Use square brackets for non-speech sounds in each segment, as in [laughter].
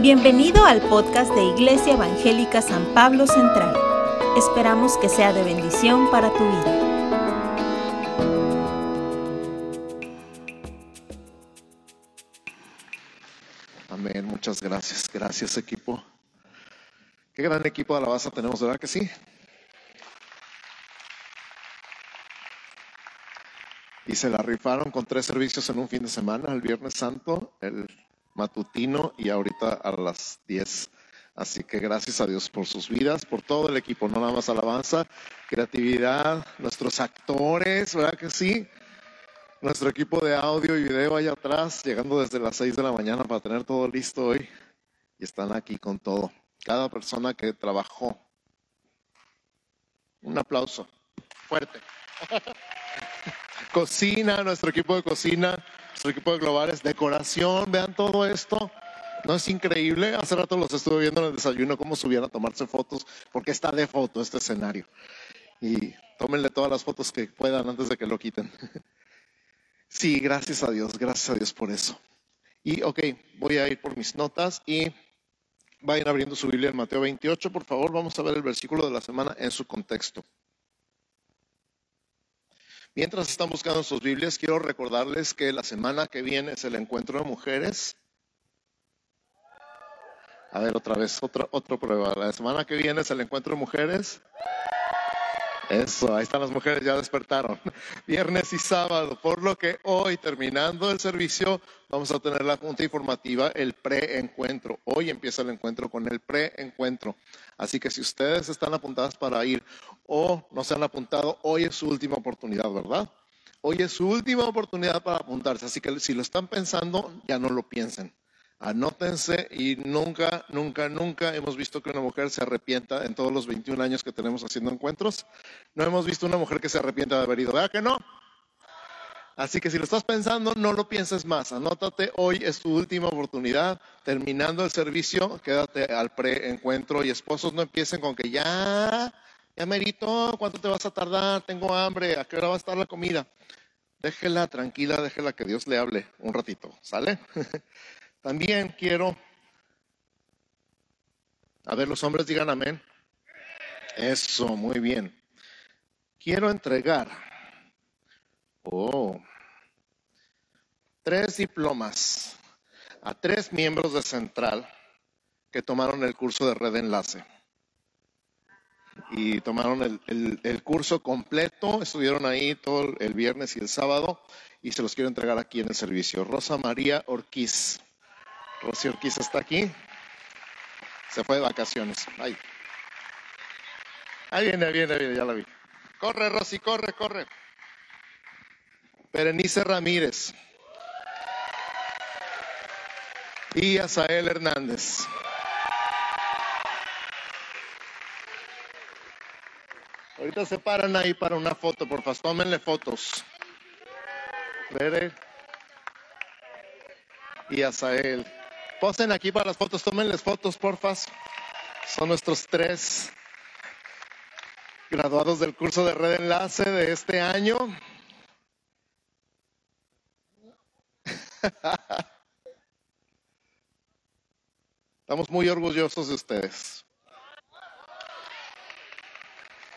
Bienvenido al podcast de Iglesia Evangélica San Pablo Central. Esperamos que sea de bendición para tu vida. Amén, muchas gracias. Gracias equipo. Qué gran equipo de alabanza tenemos, ¿verdad que sí? Y se la rifaron con tres servicios en un fin de semana, el Viernes Santo, el matutino y ahorita a las 10. Así que gracias a Dios por sus vidas, por todo el equipo, no nada más alabanza, creatividad, nuestros actores, ¿verdad que sí? Nuestro equipo de audio y video allá atrás, llegando desde las 6 de la mañana para tener todo listo hoy. Y están aquí con todo. Cada persona que trabajó. Un aplauso fuerte. [laughs] Cocina, nuestro equipo de cocina, nuestro equipo de globales, decoración, vean todo esto. ¿No es increíble? Hace rato los estuve viendo en el desayuno cómo subían a tomarse fotos, porque está de foto este escenario. Y tómenle todas las fotos que puedan antes de que lo quiten. [laughs] Sí, gracias a Dios, gracias a Dios por eso. Y ok, voy a ir por mis notas y vayan abriendo su Biblia en Mateo 28, por favor, vamos a ver el versículo de la semana en su contexto. Mientras están buscando sus Biblias, quiero recordarles que la semana que viene es el encuentro de mujeres. A ver, otra vez, otra, prueba. La semana que viene es el encuentro de mujeres. Eso, ahí están las mujeres, ya despertaron. [laughs] Viernes y sábado, por lo que hoy, terminando el servicio, vamos a tener la junta informativa, el pre-encuentro. Hoy empieza el encuentro con el pre-encuentro. Así que si ustedes están apuntadas para ir o no se han apuntado, hoy es su última oportunidad, ¿verdad? Hoy es su última oportunidad para apuntarse. Así que si lo están pensando, ya no lo piensen. Anótense y nunca, nunca, nunca hemos visto que una mujer se arrepienta en todos los 21 años que tenemos haciendo encuentros. No hemos visto una mujer que se arrepienta de haber ido. ¿Verdad que no? Así que si lo estás pensando, no lo pienses más. Anótate, hoy es tu última oportunidad. Terminando el servicio, quédate al pre-encuentro y esposos no empiecen con que ya, ya merito, ¿cuánto te vas a tardar? Tengo hambre, ¿a qué hora va a estar la comida? Déjela tranquila, déjela que Dios le hable un ratito, ¿sale? [laughs] También quiero, a ver, los hombres digan amén. Eso, muy bien. Quiero entregar, oh, tres diplomas a tres miembros de Central que tomaron el curso de Red Enlace. Y tomaron el, el curso completo, estuvieron ahí todo el viernes y el sábado y se los quiero entregar aquí en el servicio. Rosa María Orquiz. Rocío Orquiza está aquí. Se fue de vacaciones. Ahí. Ahí viene, viene, viene, ya la vi. Corre, Rosy, corre, corre. Berenice Ramírez. Y Asael Hernández. Ahorita se paran ahí para una foto, por favor, tómenle fotos. Bere y Asael. Posen aquí para las fotos, tómenles fotos, porfas. Son nuestros tres graduados del curso de red enlace de este año. [laughs] Estamos muy orgullosos de ustedes.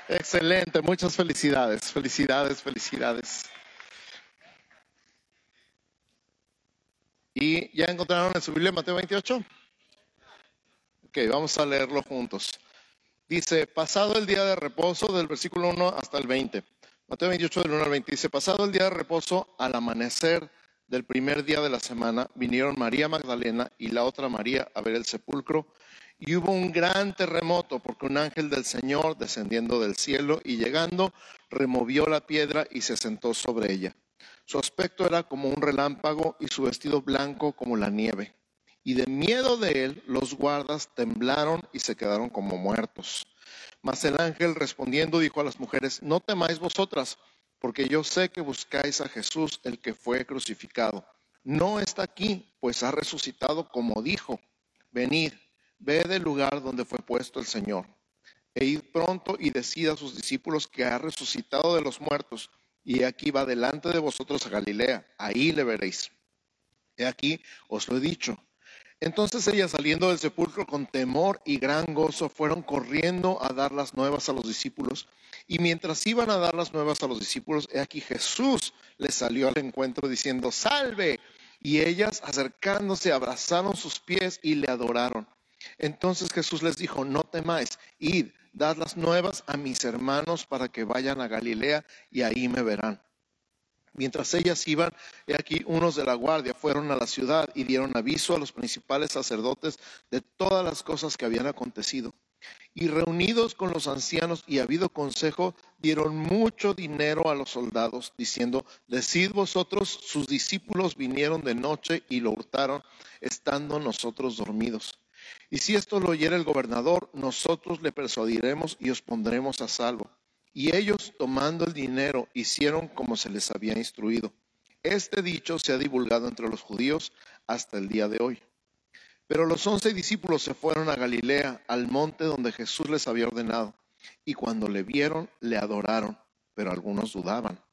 Excelente, muchas felicidades, felicidades, felicidades. ¿Y ya encontraron en su Biblia Mateo 28? Ok, vamos a leerlo juntos. Dice, pasado el día de reposo, del versículo 1 hasta el 20. Mateo 28 del 1 al 20 dice, pasado el día de reposo, al amanecer del primer día de la semana, vinieron María Magdalena y la otra María a ver el sepulcro. Y hubo un gran terremoto porque un ángel del Señor descendiendo del cielo y llegando, removió la piedra y se sentó sobre ella. Su aspecto era como un relámpago y su vestido blanco como la nieve. Y de miedo de él, los guardas temblaron y se quedaron como muertos. Mas el ángel respondiendo dijo a las mujeres, no temáis vosotras, porque yo sé que buscáis a Jesús, el que fue crucificado. No está aquí, pues ha resucitado como dijo. Venid, ve del lugar donde fue puesto el Señor. E id pronto y decid a sus discípulos que ha resucitado de los muertos y aquí va delante de vosotros a Galilea, ahí le veréis. He aquí, os lo he dicho. Entonces ellas saliendo del sepulcro con temor y gran gozo fueron corriendo a dar las nuevas a los discípulos. Y mientras iban a dar las nuevas a los discípulos, he aquí Jesús les salió al encuentro diciendo, salve. Y ellas acercándose abrazaron sus pies y le adoraron. Entonces Jesús les dijo, no temáis, id, dad las nuevas a mis hermanos para que vayan a Galilea y ahí me verán. Mientras ellas iban, he aquí unos de la guardia fueron a la ciudad y dieron aviso a los principales sacerdotes de todas las cosas que habían acontecido. Y reunidos con los ancianos y habido consejo, dieron mucho dinero a los soldados, diciendo, decid vosotros, sus discípulos vinieron de noche y lo hurtaron, estando nosotros dormidos. Y si esto lo oyera el gobernador, nosotros le persuadiremos y os pondremos a salvo. Y ellos, tomando el dinero, hicieron como se les había instruido. Este dicho se ha divulgado entre los judíos hasta el día de hoy. Pero los once discípulos se fueron a Galilea, al monte donde Jesús les había ordenado. Y cuando le vieron, le adoraron, pero algunos dudaban.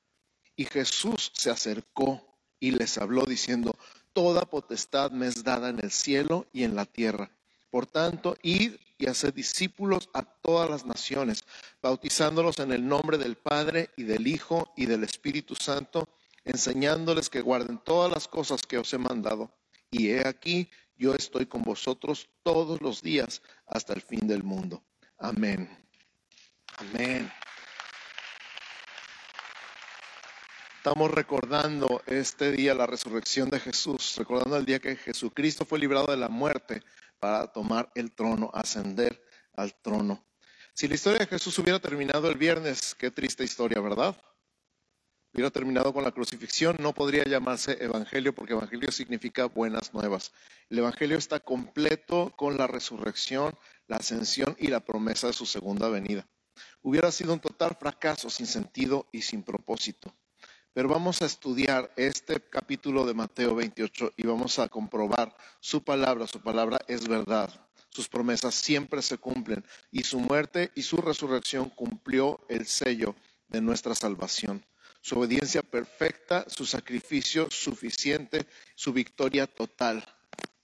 Y Jesús se acercó y les habló diciendo, Toda potestad me es dada en el cielo y en la tierra. Por tanto, id y haced discípulos a todas las naciones, bautizándolos en el nombre del Padre y del Hijo y del Espíritu Santo, enseñándoles que guarden todas las cosas que os he mandado. Y he aquí, yo estoy con vosotros todos los días hasta el fin del mundo. Amén. Amén. Estamos recordando este día la resurrección de Jesús, recordando el día que Jesucristo fue librado de la muerte para tomar el trono, ascender al trono. Si la historia de Jesús hubiera terminado el viernes, qué triste historia, ¿verdad? Hubiera terminado con la crucifixión, no podría llamarse evangelio porque evangelio significa buenas nuevas. El evangelio está completo con la resurrección, la ascensión y la promesa de su segunda venida. Hubiera sido un total fracaso sin sentido y sin propósito. Pero vamos a estudiar este capítulo de Mateo 28 y vamos a comprobar su palabra. Su palabra es verdad. Sus promesas siempre se cumplen y su muerte y su resurrección cumplió el sello de nuestra salvación. Su obediencia perfecta, su sacrificio suficiente, su victoria total.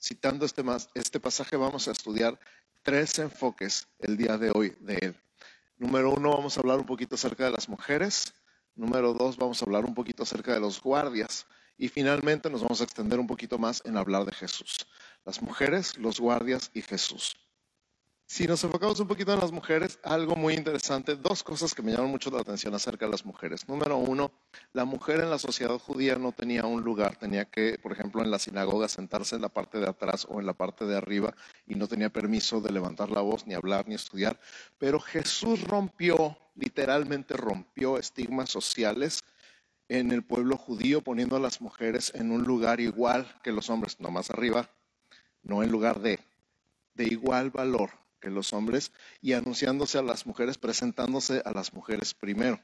Citando este, este pasaje vamos a estudiar tres enfoques el día de hoy de él. Número uno, vamos a hablar un poquito acerca de las mujeres. Número dos, vamos a hablar un poquito acerca de los guardias. Y finalmente nos vamos a extender un poquito más en hablar de Jesús. Las mujeres, los guardias y Jesús. Si nos enfocamos un poquito en las mujeres, algo muy interesante, dos cosas que me llaman mucho la atención acerca de las mujeres. Número uno, la mujer en la sociedad judía no tenía un lugar, tenía que, por ejemplo, en la sinagoga sentarse en la parte de atrás o en la parte de arriba y no tenía permiso de levantar la voz, ni hablar, ni estudiar. Pero Jesús rompió, literalmente rompió estigmas sociales en el pueblo judío, poniendo a las mujeres en un lugar igual que los hombres, no más arriba, no en lugar de, de igual valor los hombres y anunciándose a las mujeres, presentándose a las mujeres primero.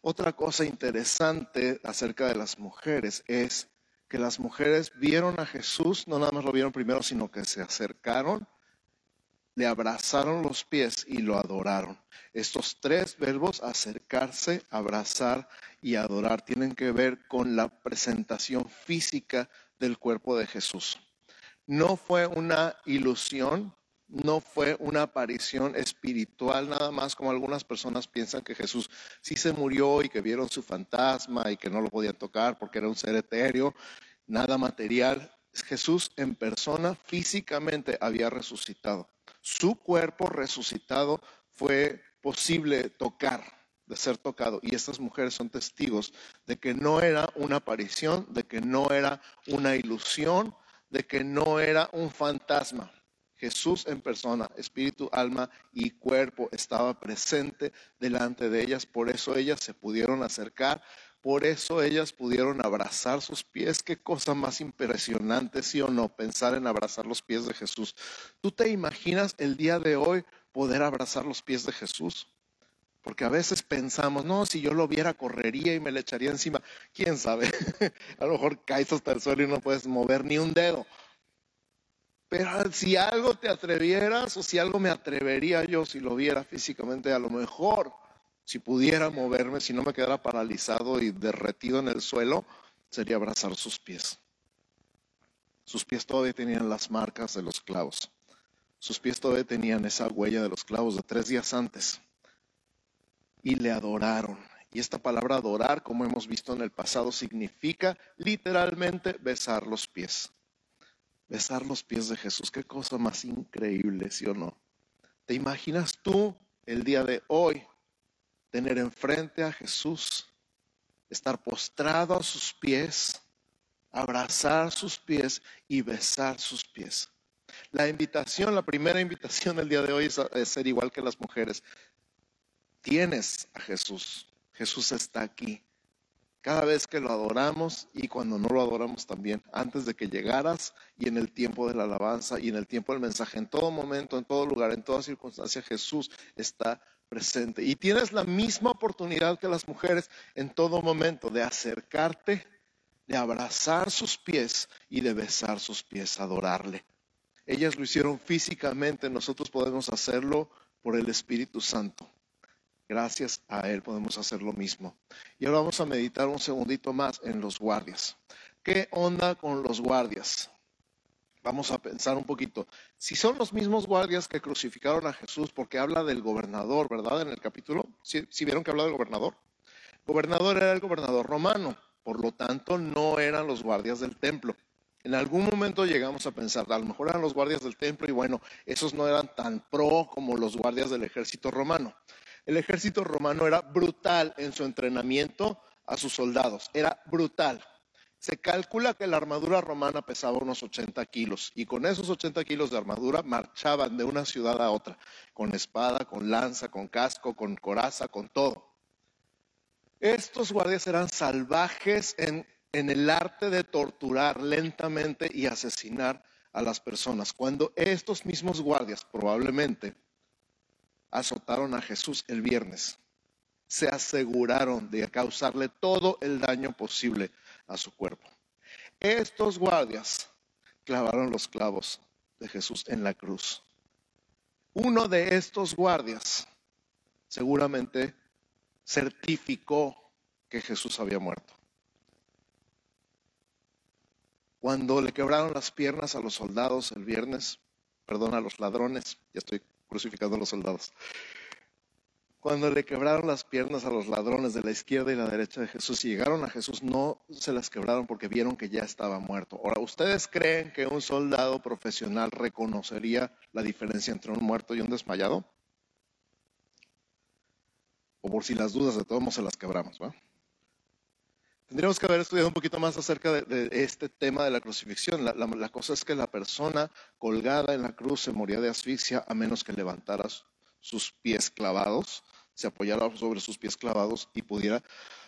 Otra cosa interesante acerca de las mujeres es que las mujeres vieron a Jesús, no nada más lo vieron primero, sino que se acercaron, le abrazaron los pies y lo adoraron. Estos tres verbos, acercarse, abrazar y adorar, tienen que ver con la presentación física del cuerpo de Jesús. No fue una ilusión, no fue una aparición espiritual nada más como algunas personas piensan que Jesús sí se murió y que vieron su fantasma y que no lo podían tocar porque era un ser etéreo, nada material. Jesús en persona físicamente había resucitado. Su cuerpo resucitado fue posible tocar, de ser tocado. Y estas mujeres son testigos de que no era una aparición, de que no era una ilusión, de que no era un fantasma. Jesús en persona, espíritu, alma y cuerpo, estaba presente delante de ellas, por eso ellas se pudieron acercar, por eso ellas pudieron abrazar sus pies. Qué cosa más impresionante, sí o no, pensar en abrazar los pies de Jesús. ¿Tú te imaginas el día de hoy poder abrazar los pies de Jesús? Porque a veces pensamos, no, si yo lo viera, correría y me le echaría encima. ¿Quién sabe? [laughs] a lo mejor caes hasta el suelo y no puedes mover ni un dedo. Pero si algo te atrevieras o si algo me atrevería yo si lo viera físicamente, a lo mejor, si pudiera moverme, si no me quedara paralizado y derretido en el suelo, sería abrazar sus pies. sus pies todavía tenían las marcas de los clavos. Sus pies todavía tenían esa huella de los clavos de tres días antes. Y le adoraron. Y esta palabra adorar, como hemos visto en el pasado, significa literalmente besar los pies. Besar los pies de Jesús. Qué cosa más increíble, ¿sí o no? ¿Te imaginas tú el día de hoy tener enfrente a Jesús, estar postrado a sus pies, abrazar sus pies y besar sus pies? La invitación, la primera invitación del día de hoy es, ser igual que las mujeres. Tienes a Jesús. Jesús está aquí. Cada vez que lo adoramos y cuando no lo adoramos también, antes de que llegaras y en el tiempo de la alabanza y en el tiempo del mensaje, en todo momento, en todo lugar, en toda circunstancia, Jesús está presente. Y tienes la misma oportunidad que las mujeres en todo momento de acercarte, de abrazar sus pies y de besar sus pies, adorarle. Ellas lo hicieron físicamente, nosotros podemos hacerlo por el Espíritu Santo. Gracias a Él podemos hacer lo mismo. Y ahora vamos a meditar un segundito más en los guardias. ¿Qué onda con los guardias? Vamos a pensar un poquito. Si son los mismos guardias que crucificaron a Jesús, porque habla del gobernador, ¿verdad? En el capítulo, si vieron que habla del gobernador? gobernador era el gobernador romano, por lo tanto no eran los guardias del templo. En algún momento llegamos a pensar, a lo mejor eran los guardias del templo y bueno, esos no eran tan pro como los guardias del ejército romano. El ejército romano era brutal en su entrenamiento a sus soldados, era brutal. Se calcula que la armadura romana pesaba unos 80 kilos y con esos 80 kilos de armadura marchaban de una ciudad a otra, con espada, con lanza, con casco, con coraza, con todo. Estos guardias eran salvajes en en el arte de torturar lentamente y asesinar a las personas. Cuando estos mismos guardias probablemente azotaron a Jesús el viernes, se aseguraron de causarle todo el daño posible a su cuerpo. Estos guardias clavaron los clavos de Jesús en la cruz. Uno de estos guardias seguramente certificó que Jesús había muerto. Cuando le quebraron las piernas a los soldados el viernes, perdón, a los ladrones, ya estoy crucificando a los soldados. Cuando le quebraron las piernas a los ladrones de la izquierda y la derecha de Jesús y llegaron a Jesús, no se las quebraron porque vieron que ya estaba muerto. Ahora, ¿ustedes creen que un soldado profesional reconocería la diferencia entre un muerto y un desmayado? O por si las dudas de todos se las quebramos, ¿va? Tendríamos que haber estudiado un poquito más acerca de, este tema de la crucifixión. La, cosa es que la persona colgada en la cruz se moría de asfixia a menos que levantara sus pies clavados, se apoyara sobre sus pies clavados y pudiera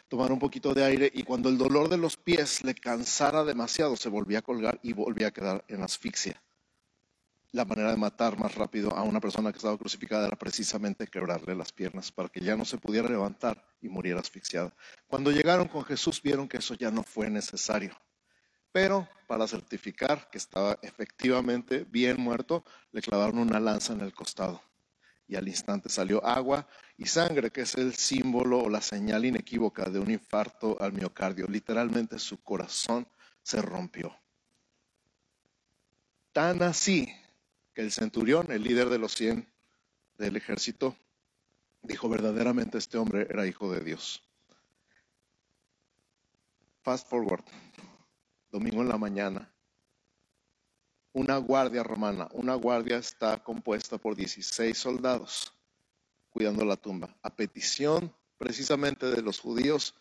tomar un poquito de aire y cuando el dolor de los pies le cansara demasiado se volvía a colgar y volvía a quedar en asfixia la manera de matar más rápido a una persona que estaba crucificada era precisamente quebrarle las piernas para que ya no se pudiera levantar y muriera asfixiada. Cuando llegaron con Jesús vieron que eso ya no fue necesario. Pero para certificar que estaba efectivamente bien muerto, le clavaron una lanza en el costado. Y al instante salió agua y sangre, que es el símbolo o la señal inequívoca de un infarto al miocardio. Literalmente su corazón se rompió. Tan así el centurión, el líder de los cien del ejército, dijo verdaderamente este hombre era hijo de Dios. Fast forward, domingo en la mañana, una guardia romana, una guardia está compuesta por 16 soldados cuidando la tumba, a petición precisamente de los judíos,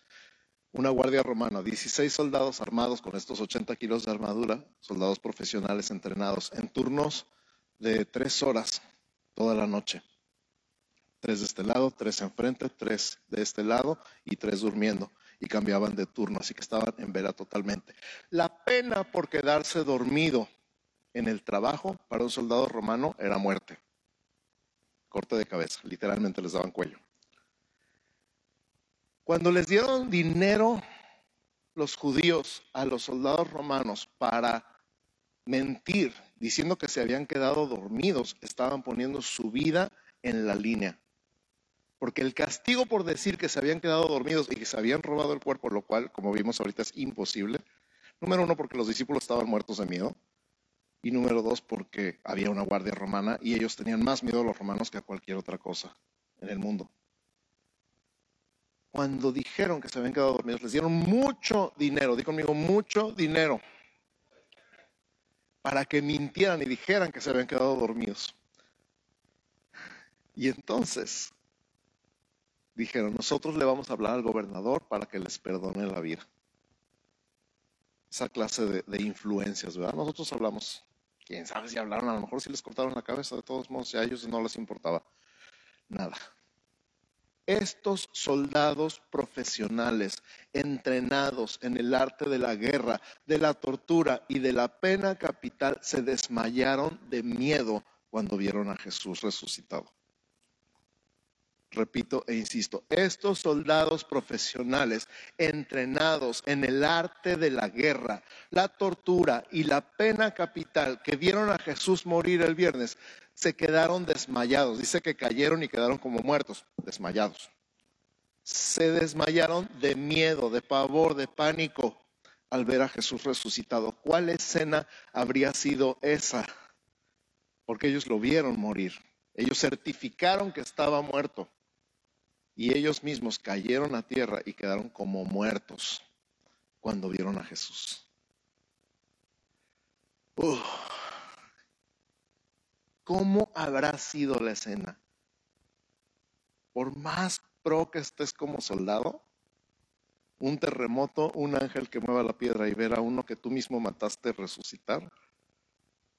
una guardia romana, 16 soldados armados con estos 80 kilos de armadura, soldados profesionales entrenados en turnos de tres horas toda la noche. Tres de este lado, tres enfrente, tres de este lado y tres durmiendo. Y cambiaban de turno, así que estaban en vela totalmente. La pena por quedarse dormido en el trabajo para un soldado romano era muerte. Corte de cabeza, literalmente les daban cuello. Cuando les dieron dinero los judíos a los soldados romanos para mentir diciendo que se habían quedado dormidos, estaban poniendo su vida en la línea. Porque el castigo por decir que se habían quedado dormidos y que se habían robado el cuerpo, lo cual, como vimos ahorita, es imposible. Número uno, porque los discípulos estaban muertos de miedo. Y número dos, porque había una guardia romana y ellos tenían más miedo a los romanos que a cualquier otra cosa en el mundo. Cuando dijeron que se habían quedado dormidos, les dieron mucho dinero, di conmigo, mucho dinero, para que mintieran y dijeran que se habían quedado dormidos. Y entonces dijeron, nosotros le vamos a hablar al gobernador para que les perdone la vida. Esa clase de, influencias, ¿verdad? Nosotros hablamos quién sabe si hablaron, a lo mejor si les cortaron la cabeza, de todos modos, a ellos no les importaba nada. Estos soldados profesionales, entrenados en el arte de la guerra, de la tortura y de la pena capital, se desmayaron de miedo cuando vieron a Jesús resucitado. Repito e insisto, estos soldados profesionales entrenados en el arte de la guerra, la tortura y la pena capital que vieron a Jesús morir el viernes, se quedaron desmayados. Dice que cayeron y quedaron como muertos, desmayados. Se desmayaron de miedo, de pavor, de pánico al ver a Jesús resucitado. ¿Cuál escena habría sido esa? Porque ellos lo vieron morir. Ellos certificaron que estaba muerto y ellos mismos cayeron a tierra y quedaron como muertos cuando vieron a Jesús. ¿Cómo habrá sido la escena? Por más pro que estés como soldado, un terremoto, un ángel que mueva la piedra y ver a uno que tú mismo mataste resucitar,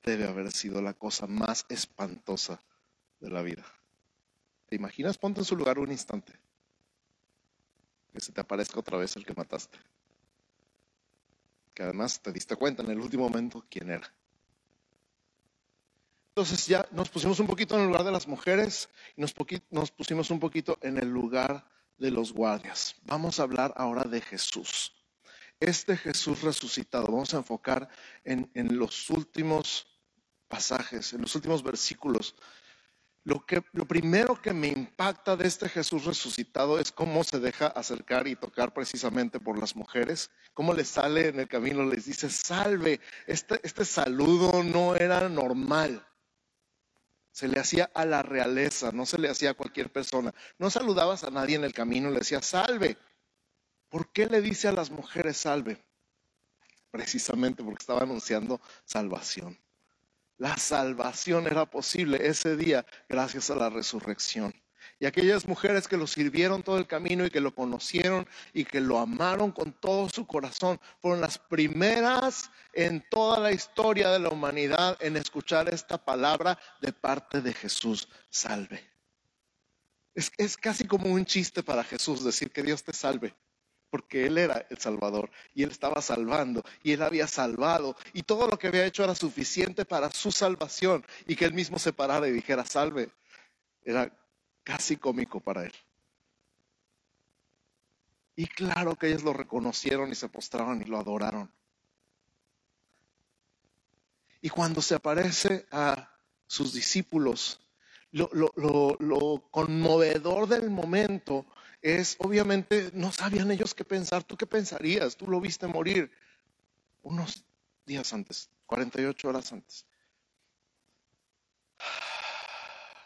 debe haber sido la cosa más espantosa de la vida. ¿Te imaginas? Ponte en su lugar un instante. Que se te aparezca otra vez el que mataste. Que además te diste cuenta en el último momento quién era. Entonces ya nos pusimos un poquito en el lugar de las mujeres y nos, nos pusimos un poquito en el lugar de los guardias. Vamos a hablar ahora de Jesús. Este Jesús resucitado, vamos a enfocar en, en los últimos pasajes, en los últimos versículos lo, que, lo primero que me impacta de este Jesús resucitado es cómo se deja acercar y tocar precisamente por las mujeres, cómo le sale en el camino, les dice, salve, este, este saludo no era normal. Se le hacía a la realeza, no se le hacía a cualquier persona. No saludabas a nadie en el camino, le decía, salve. ¿Por qué le dice a las mujeres salve? Precisamente porque estaba anunciando salvación. La salvación era posible ese día gracias a la resurrección. Y aquellas mujeres que lo sirvieron todo el camino y que lo conocieron y que lo amaron con todo su corazón, fueron las primeras en toda la historia de la humanidad en escuchar esta palabra de parte de Jesús, salve. Es, es casi como un chiste para Jesús decir que Dios te salve porque Él era el Salvador y Él estaba salvando y Él había salvado y todo lo que había hecho era suficiente para su salvación y que Él mismo se parara y dijera salve, era casi cómico para Él. Y claro que ellos lo reconocieron y se postraron y lo adoraron. Y cuando se aparece a sus discípulos, lo, lo conmovedor del momento es, obviamente, no sabían ellos qué pensar. ¿Tú qué pensarías? Tú lo viste morir unos días antes, 48 horas antes.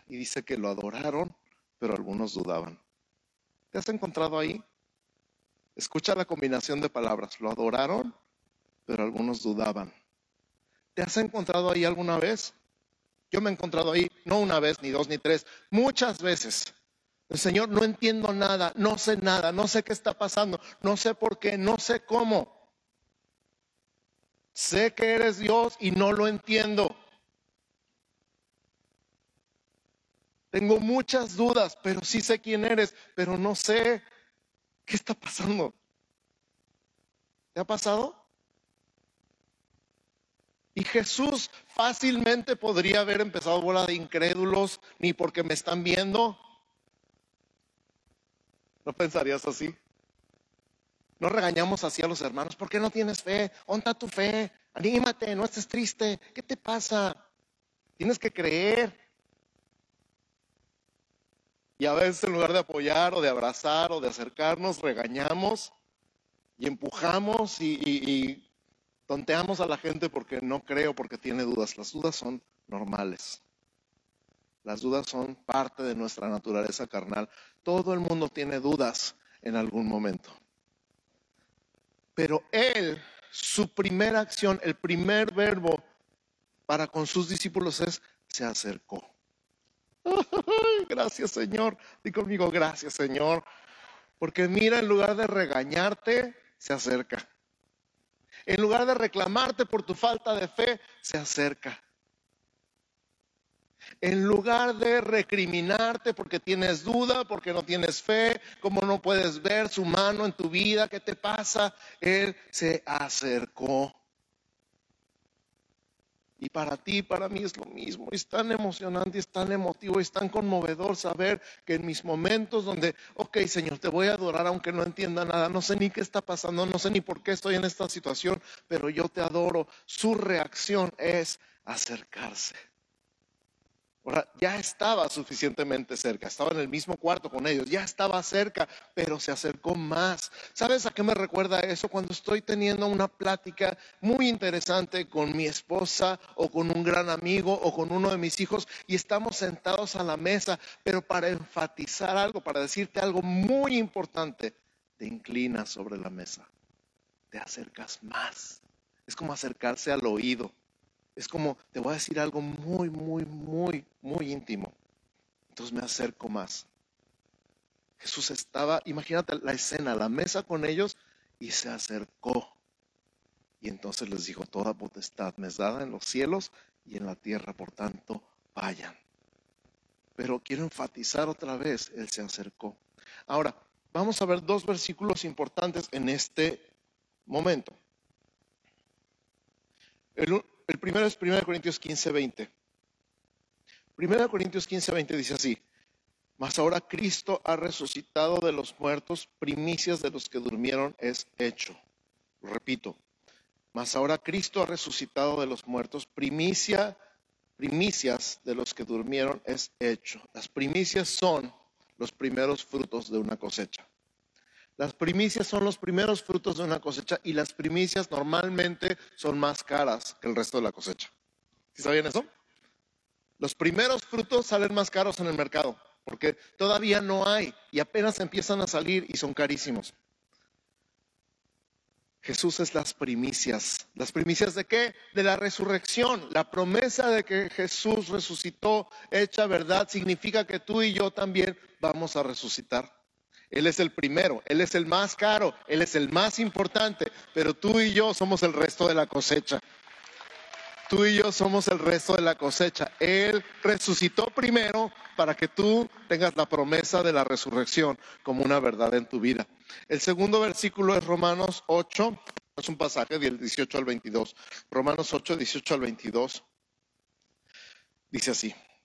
Y dice que lo adoraron, pero algunos dudaban. ¿Te has encontrado ahí? Escucha la combinación de palabras. Lo adoraron, pero algunos dudaban. ¿Te has encontrado ahí alguna vez? Yo me he encontrado ahí no una vez, ni dos, ni tres, muchas veces. El Señor, no entiendo nada, no sé nada, no sé qué está pasando, no sé por qué, no sé cómo. Sé que eres Dios y no lo entiendo. Tengo muchas dudas, pero sí sé quién eres, pero no sé qué está pasando. ¿Te ha pasado? Y Jesús fácilmente podría haber empezado bola de incrédulos, ni porque me están viendo, ¿No pensarías así? No regañamos así a los hermanos. ¿Por qué no tienes fe? Honta tu fe. Anímate, no estés triste. ¿Qué te pasa? Tienes que creer. Y a veces en lugar de apoyar o de abrazar o de acercarnos, regañamos y empujamos y, Tonteamos a la gente porque no creo, porque tiene dudas. Las dudas son normales. Las dudas son parte de nuestra naturaleza carnal. Todo el mundo tiene dudas en algún momento. Pero él, su primera acción, el primer verbo para con sus discípulos es se acercó. Gracias Señor. Di conmigo, gracias Señor. Porque mira, en lugar de regañarte, se acerca. En lugar de reclamarte por tu falta de fe, se acerca. En lugar de recriminarte porque tienes duda, porque no tienes fe, como no puedes ver su mano en tu vida, ¿qué te pasa? Él se acercó. Y para ti, para mí es lo mismo. Es tan emocionante, es tan emotivo, es tan conmovedor saber que en mis momentos donde, ok Señor, te voy a adorar aunque no entienda nada, no sé ni qué está pasando, no sé ni por qué estoy en esta situación, pero yo te adoro. Su reacción es acercarse. Ya estaba suficientemente cerca, estaba en el mismo cuarto con ellos, ya estaba cerca, pero se acercó más. ¿Sabes a qué me recuerda eso? Cuando estoy teniendo una plática muy interesante con mi esposa o con un gran amigo o con uno de mis hijos y estamos sentados a la mesa, pero para enfatizar algo, para decirte algo muy importante, te inclinas sobre la mesa, te acercas más. Es como acercarse al oído es como, te voy a decir algo muy, muy, muy, muy íntimo. Entonces me acerco más. Jesús estaba, imagínate la escena, la mesa con ellos y se acercó. Y entonces les dijo, toda potestad me es dada en los cielos y en la tierra, por tanto, vayan. Pero quiero enfatizar otra vez, Él se acercó. Ahora, vamos a ver dos versículos importantes en este momento. El, el primero es 1 Corintios 15, 20. 1 Corintios 15, 20 dice así, mas ahora Cristo ha resucitado de los muertos, primicias de los que durmieron es hecho. repito, mas ahora Cristo ha resucitado de los muertos, primicia, primicias de los que durmieron es hecho. Las primicias son los primeros frutos de una cosecha. Las primicias son los primeros frutos de una cosecha y las primicias normalmente son más caras que el resto de la cosecha. ¿Sí sabían eso? Los primeros frutos salen más caros en el mercado porque todavía no hay y apenas empiezan a salir y son carísimos. Jesús es las primicias. ¿Las primicias de qué? De la resurrección. La promesa de que Jesús resucitó, hecha verdad, significa que tú y yo también vamos a resucitar. Él es el primero, Él es el más caro, Él es el más importante, pero tú y yo somos el resto de la cosecha. Tú y yo somos el resto de la cosecha. Él resucitó primero para que tú tengas la promesa de la resurrección como una verdad en tu vida. El segundo versículo es Romanos 8, es un pasaje del 18 al 22. Romanos 8, 18 al 22. Dice así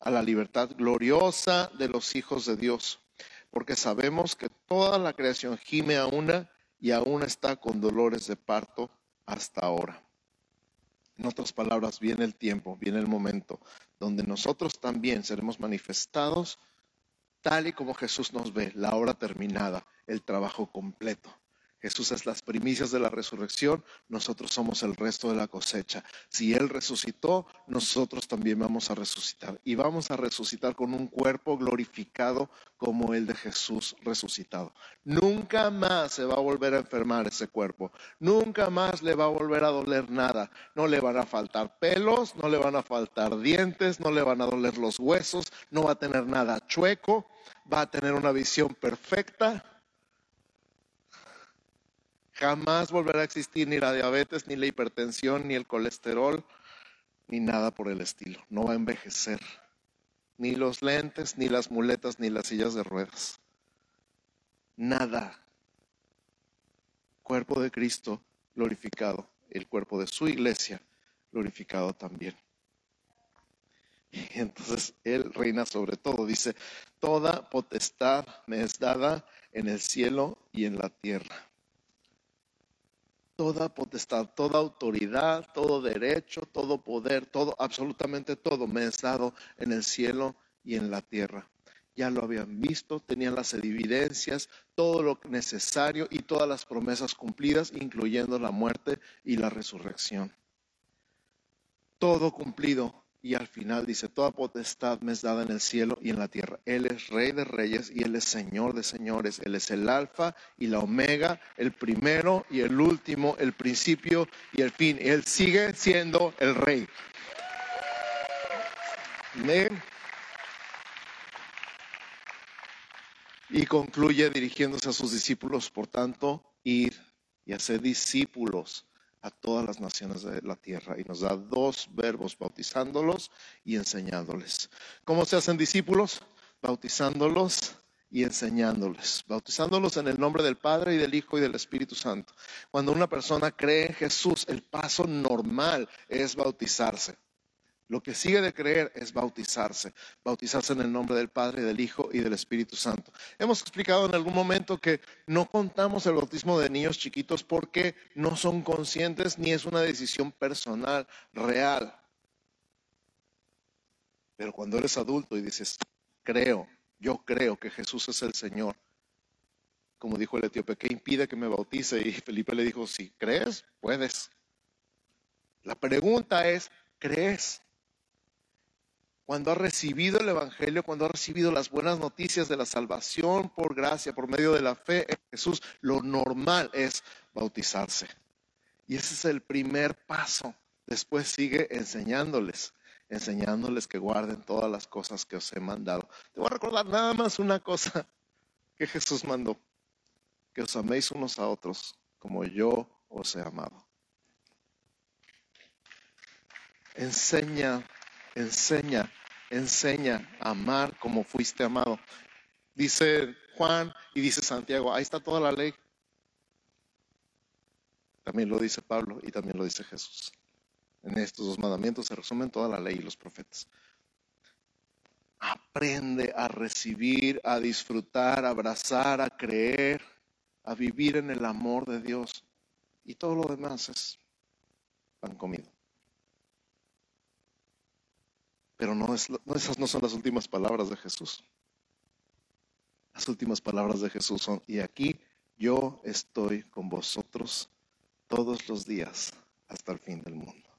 a la libertad gloriosa de los hijos de Dios, porque sabemos que toda la creación gime a una y aún está con dolores de parto hasta ahora. En otras palabras, viene el tiempo, viene el momento donde nosotros también seremos manifestados tal y como Jesús nos ve, la hora terminada, el trabajo completo. Jesús es las primicias de la resurrección, nosotros somos el resto de la cosecha. Si Él resucitó, nosotros también vamos a resucitar. Y vamos a resucitar con un cuerpo glorificado como el de Jesús resucitado. Nunca más se va a volver a enfermar ese cuerpo. Nunca más le va a volver a doler nada. No le van a faltar pelos, no le van a faltar dientes, no le van a doler los huesos, no va a tener nada chueco, va a tener una visión perfecta Jamás volverá a existir ni la diabetes, ni la hipertensión, ni el colesterol, ni nada por el estilo. No va a envejecer. Ni los lentes, ni las muletas, ni las sillas de ruedas. Nada. Cuerpo de Cristo glorificado, el cuerpo de su iglesia glorificado también. Y entonces Él reina sobre todo. Dice, toda potestad me es dada en el cielo y en la tierra. Toda potestad, toda autoridad, todo derecho, todo poder, todo, absolutamente todo me es dado en el cielo y en la tierra. Ya lo habían visto, tenían las evidencias, todo lo necesario y todas las promesas cumplidas, incluyendo la muerte y la resurrección. Todo cumplido y al final dice, toda potestad me es dada en el cielo y en la tierra. Él es rey de reyes y Él es señor de señores. Él es el alfa y la omega, el primero y el último, el principio y el fin. Él sigue siendo el rey. Amén. Y concluye dirigiéndose a sus discípulos, por tanto, ir y hacer discípulos a todas las naciones de la tierra y nos da dos verbos, bautizándolos y enseñándoles. ¿Cómo se hacen discípulos? Bautizándolos y enseñándoles, bautizándolos en el nombre del Padre y del Hijo y del Espíritu Santo. Cuando una persona cree en Jesús, el paso normal es bautizarse. Lo que sigue de creer es bautizarse, bautizarse en el nombre del Padre, del Hijo y del Espíritu Santo. Hemos explicado en algún momento que no contamos el bautismo de niños chiquitos porque no son conscientes ni es una decisión personal, real. Pero cuando eres adulto y dices, creo, yo creo que Jesús es el Señor, como dijo el etíope, ¿qué impide que me bautice? Y Felipe le dijo, si crees, puedes. La pregunta es, ¿crees? Cuando ha recibido el Evangelio, cuando ha recibido las buenas noticias de la salvación por gracia, por medio de la fe en Jesús, lo normal es bautizarse. Y ese es el primer paso. Después sigue enseñándoles, enseñándoles que guarden todas las cosas que os he mandado. Te voy a recordar nada más una cosa que Jesús mandó, que os améis unos a otros como yo os he amado. Enseña, enseña enseña a amar como fuiste amado. Dice Juan y dice Santiago, ahí está toda la ley. También lo dice Pablo y también lo dice Jesús. En estos dos mandamientos se resumen toda la ley y los profetas. Aprende a recibir, a disfrutar, a abrazar, a creer, a vivir en el amor de Dios. Y todo lo demás es pan comido. Pero no, es, esas no son las últimas palabras de Jesús. Las últimas palabras de Jesús son, y aquí yo estoy con vosotros todos los días hasta el fin del mundo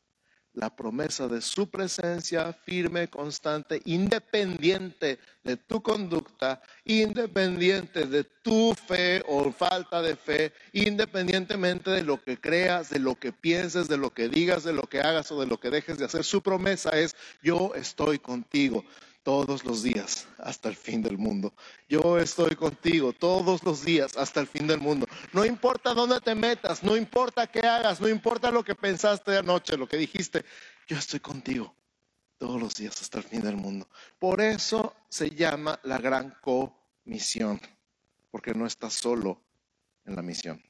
la promesa de su presencia firme, constante, independiente de tu conducta, independiente de tu fe o falta de fe, independientemente de lo que creas, de lo que pienses, de lo que digas, de lo que hagas o de lo que dejes de hacer. Su promesa es, yo estoy contigo todos los días hasta el fin del mundo. Yo estoy contigo todos los días hasta el fin del mundo. No importa dónde te metas, no importa qué hagas, no importa lo que pensaste anoche, lo que dijiste, yo estoy contigo todos los días hasta el fin del mundo. Por eso se llama la gran comisión, porque no estás solo en la misión.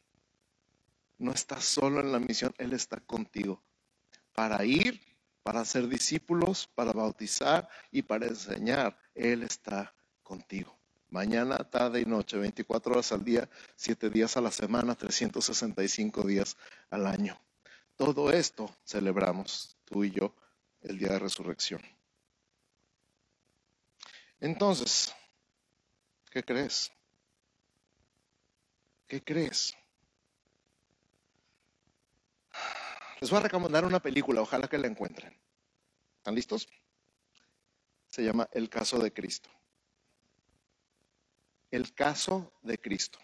No estás solo en la misión, Él está contigo para ir para ser discípulos, para bautizar y para enseñar. Él está contigo. Mañana, tarde y noche, 24 horas al día, 7 días a la semana, 365 días al año. Todo esto celebramos tú y yo el día de resurrección. Entonces, ¿qué crees? ¿Qué crees? Les voy a recomendar una película, ojalá que la encuentren. ¿Están listos? Se llama El caso de Cristo. El caso de Cristo.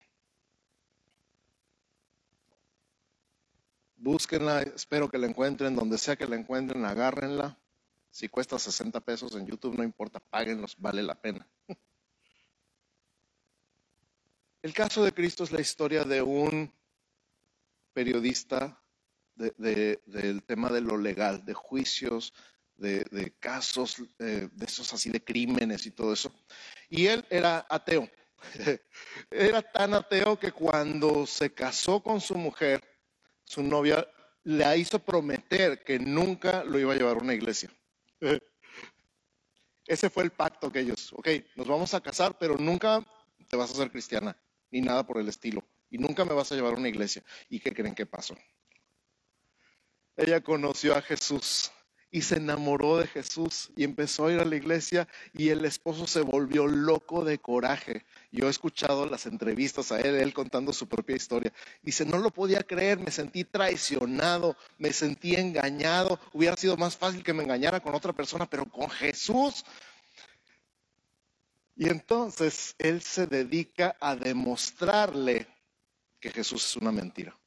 Búsquenla, espero que la encuentren, donde sea que la encuentren, agárrenla. Si cuesta 60 pesos en YouTube, no importa, páguenlos, vale la pena. [laughs] El caso de Cristo es la historia de un periodista del tema de lo legal, de juicios, de, casos, eh, de esos así de crímenes y todo eso. Y él era ateo. [laughs] era tan ateo que cuando se casó con su mujer, su novia le hizo prometer que nunca lo iba a llevar a una iglesia. [laughs] Ese fue el pacto que ellos, ok, nos vamos a casar, pero nunca te vas a hacer cristiana, ni nada por el estilo, y nunca me vas a llevar a una iglesia. ¿Y qué creen que pasó? Ella conoció a Jesús y se enamoró de Jesús y empezó a ir a la iglesia y el esposo se volvió loco de coraje. Yo he escuchado las entrevistas a él, él contando su propia historia. Dice, no lo podía creer, me sentí traicionado, me sentí engañado. Hubiera sido más fácil que me engañara con otra persona, pero con Jesús. Y entonces él se dedica a demostrarle que Jesús es una mentira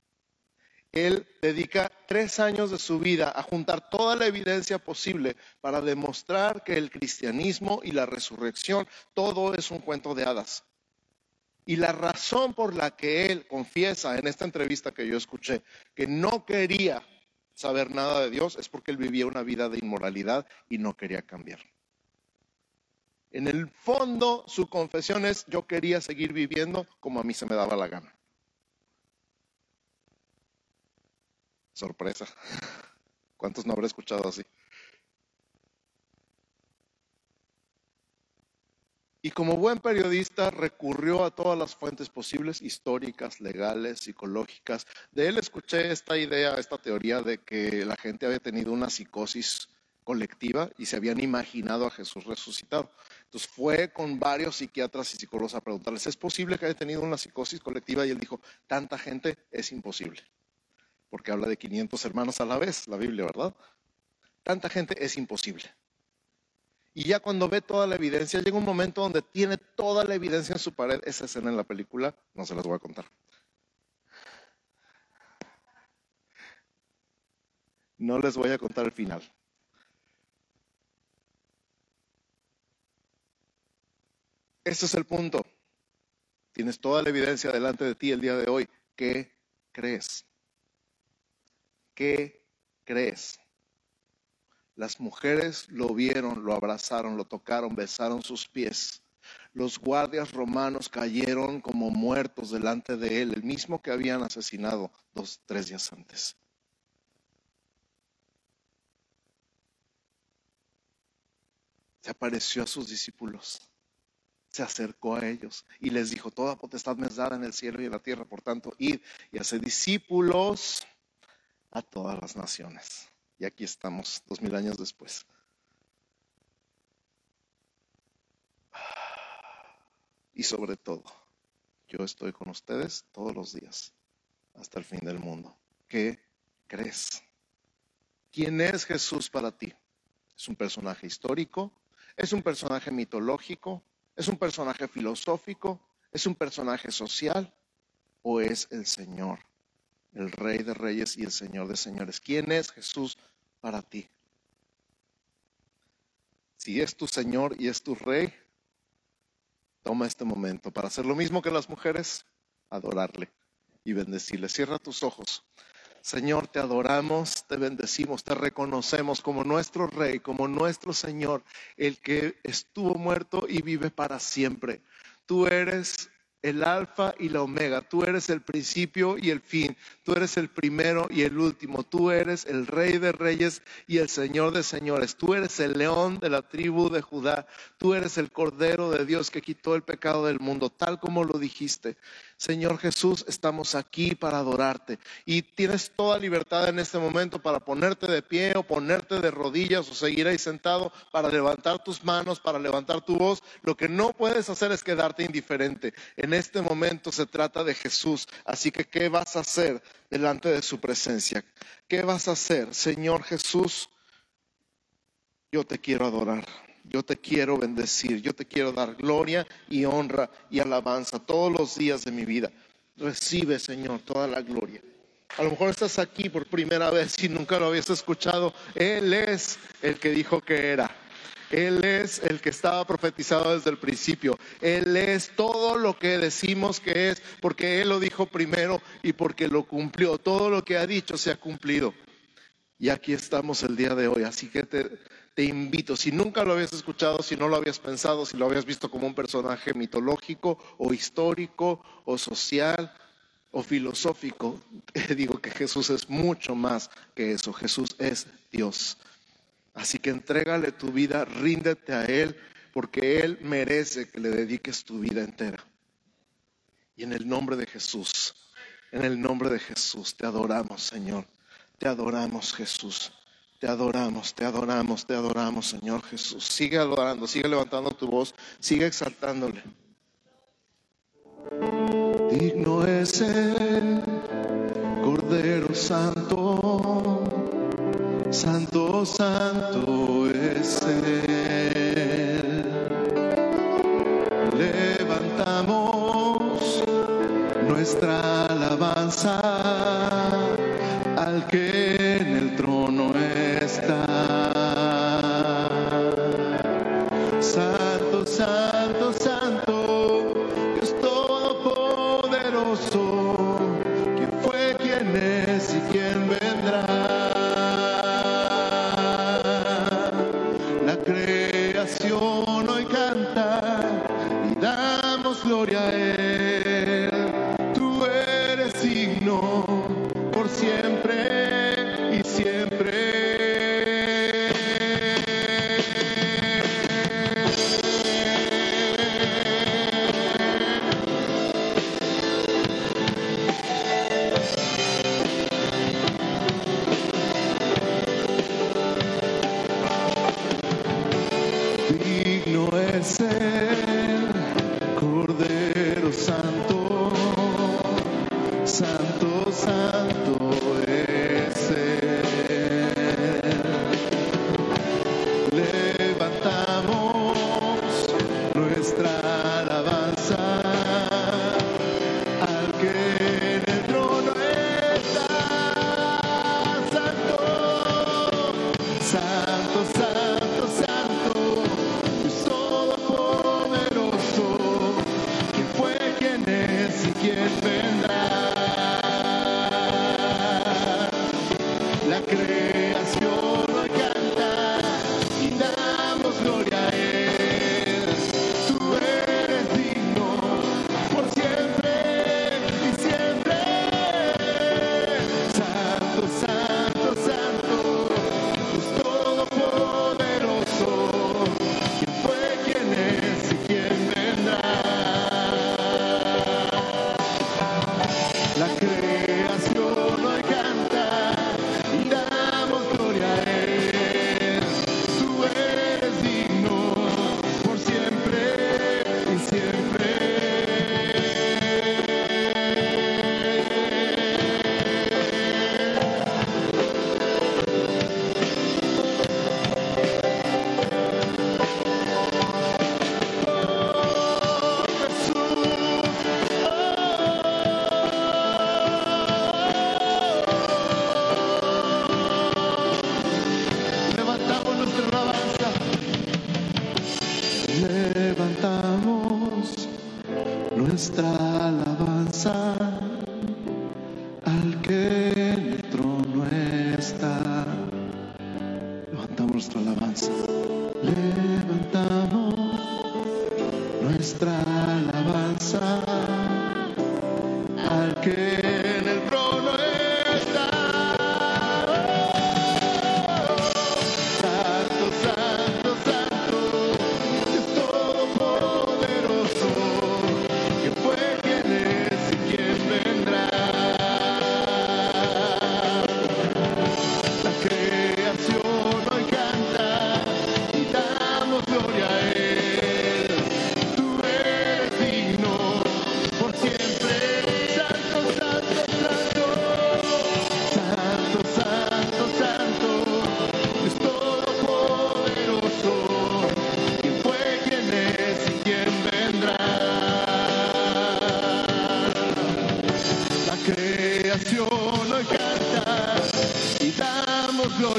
él dedica tres años de su vida a juntar toda la evidencia posible para demostrar que el cristianismo y la resurrección, todo es un cuento de hadas. Y la razón por la que él confiesa en esta entrevista que yo escuché que no quería saber nada de Dios es porque él vivía una vida de inmoralidad y no quería cambiar. En el fondo, su confesión es, yo quería seguir viviendo como a mí se me daba la gana. Sorpresa. ¿Cuántos no habré escuchado así? Y como buen periodista recurrió a todas las fuentes posibles, históricas, legales, psicológicas. De él escuché esta idea, esta teoría de que la gente había tenido una psicosis colectiva y se habían imaginado a Jesús resucitado. Entonces fue con varios psiquiatras y psicólogos a preguntarles, ¿es posible que haya tenido una psicosis colectiva? Y él dijo, tanta gente es imposible porque habla de 500 hermanos a la vez, la Biblia, ¿verdad? Tanta gente es imposible. Y ya cuando ve toda la evidencia, llega un momento donde tiene toda la evidencia en su pared. Esa escena en la película, no se las voy a contar. No les voy a contar el final. Ese es el punto. Tienes toda la evidencia delante de ti el día de hoy. ¿Qué crees? ¿Qué crees? Las mujeres lo vieron, lo abrazaron, lo tocaron, besaron sus pies. Los guardias romanos cayeron como muertos delante de él, el mismo que habían asesinado dos, tres días antes. Se apareció a sus discípulos, se acercó a ellos y les dijo, toda potestad me es dada en el cielo y en la tierra, por tanto, id y hacer discípulos a todas las naciones. Y aquí estamos, dos mil años después. Y sobre todo, yo estoy con ustedes todos los días, hasta el fin del mundo. ¿Qué crees? ¿Quién es Jesús para ti? ¿Es un personaje histórico? ¿Es un personaje mitológico? ¿Es un personaje filosófico? ¿Es un personaje social? ¿O es el Señor? El Rey de Reyes y el Señor de Señores. ¿Quién es Jesús para ti? Si es tu Señor y es tu Rey, toma este momento para hacer lo mismo que las mujeres, adorarle y bendecirle. Cierra tus ojos. Señor, te adoramos, te bendecimos, te reconocemos como nuestro Rey, como nuestro Señor, el que estuvo muerto y vive para siempre. Tú eres el alfa y la omega. Tú eres el principio y el fin. Tú eres el primero y el último. Tú eres el rey de reyes y el señor de señores. Tú eres el león de la tribu de Judá. Tú eres el cordero de Dios que quitó el pecado del mundo, tal como lo dijiste. Señor Jesús, estamos aquí para adorarte y tienes toda libertad en este momento para ponerte de pie o ponerte de rodillas o seguir ahí sentado para levantar tus manos, para levantar tu voz. Lo que no puedes hacer es quedarte indiferente. En este momento se trata de Jesús, así que ¿qué vas a hacer delante de su presencia? ¿Qué vas a hacer, Señor Jesús? Yo te quiero adorar. Yo te quiero bendecir, yo te quiero dar gloria y honra y alabanza todos los días de mi vida. Recibe, Señor, toda la gloria. A lo mejor estás aquí por primera vez y nunca lo habías escuchado. Él es el que dijo que era. Él es el que estaba profetizado desde el principio. Él es todo lo que decimos que es, porque Él lo dijo primero y porque lo cumplió. Todo lo que ha dicho se ha cumplido. Y aquí estamos el día de hoy. Así que te, te invito, si nunca lo habías escuchado, si no lo habías pensado, si lo habías visto como un personaje mitológico o histórico o social o filosófico, [laughs] te digo que Jesús es mucho más que eso, Jesús es Dios. Así que entrégale tu vida, ríndete a Él, porque Él merece que le dediques tu vida entera. Y en el nombre de Jesús, en el nombre de Jesús, te adoramos, Señor. Te adoramos, Jesús. Te adoramos, te adoramos, te adoramos, Señor Jesús. Sigue adorando, sigue levantando tu voz, sigue exaltándole. Digno es el Cordero Santo, Santo, Santo es Él. Levantamos nuestra alabanza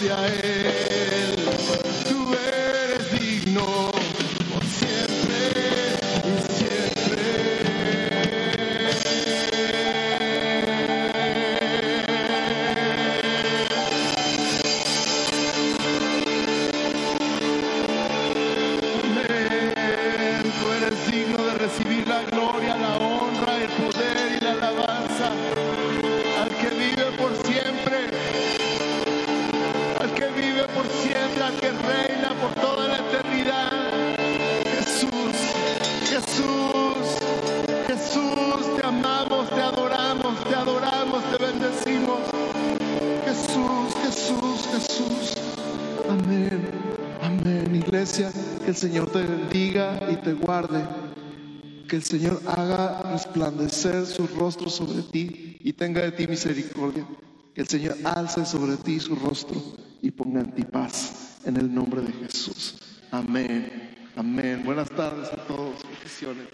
gloria. Señor te bendiga y te guarde. Que el Señor haga resplandecer su rostro sobre ti y tenga de ti misericordia. Que el Señor alce sobre ti su rostro y ponga en ti paz. En el nombre de Jesús. Amén. Amén. Buenas tardes a todos. Bendiciones.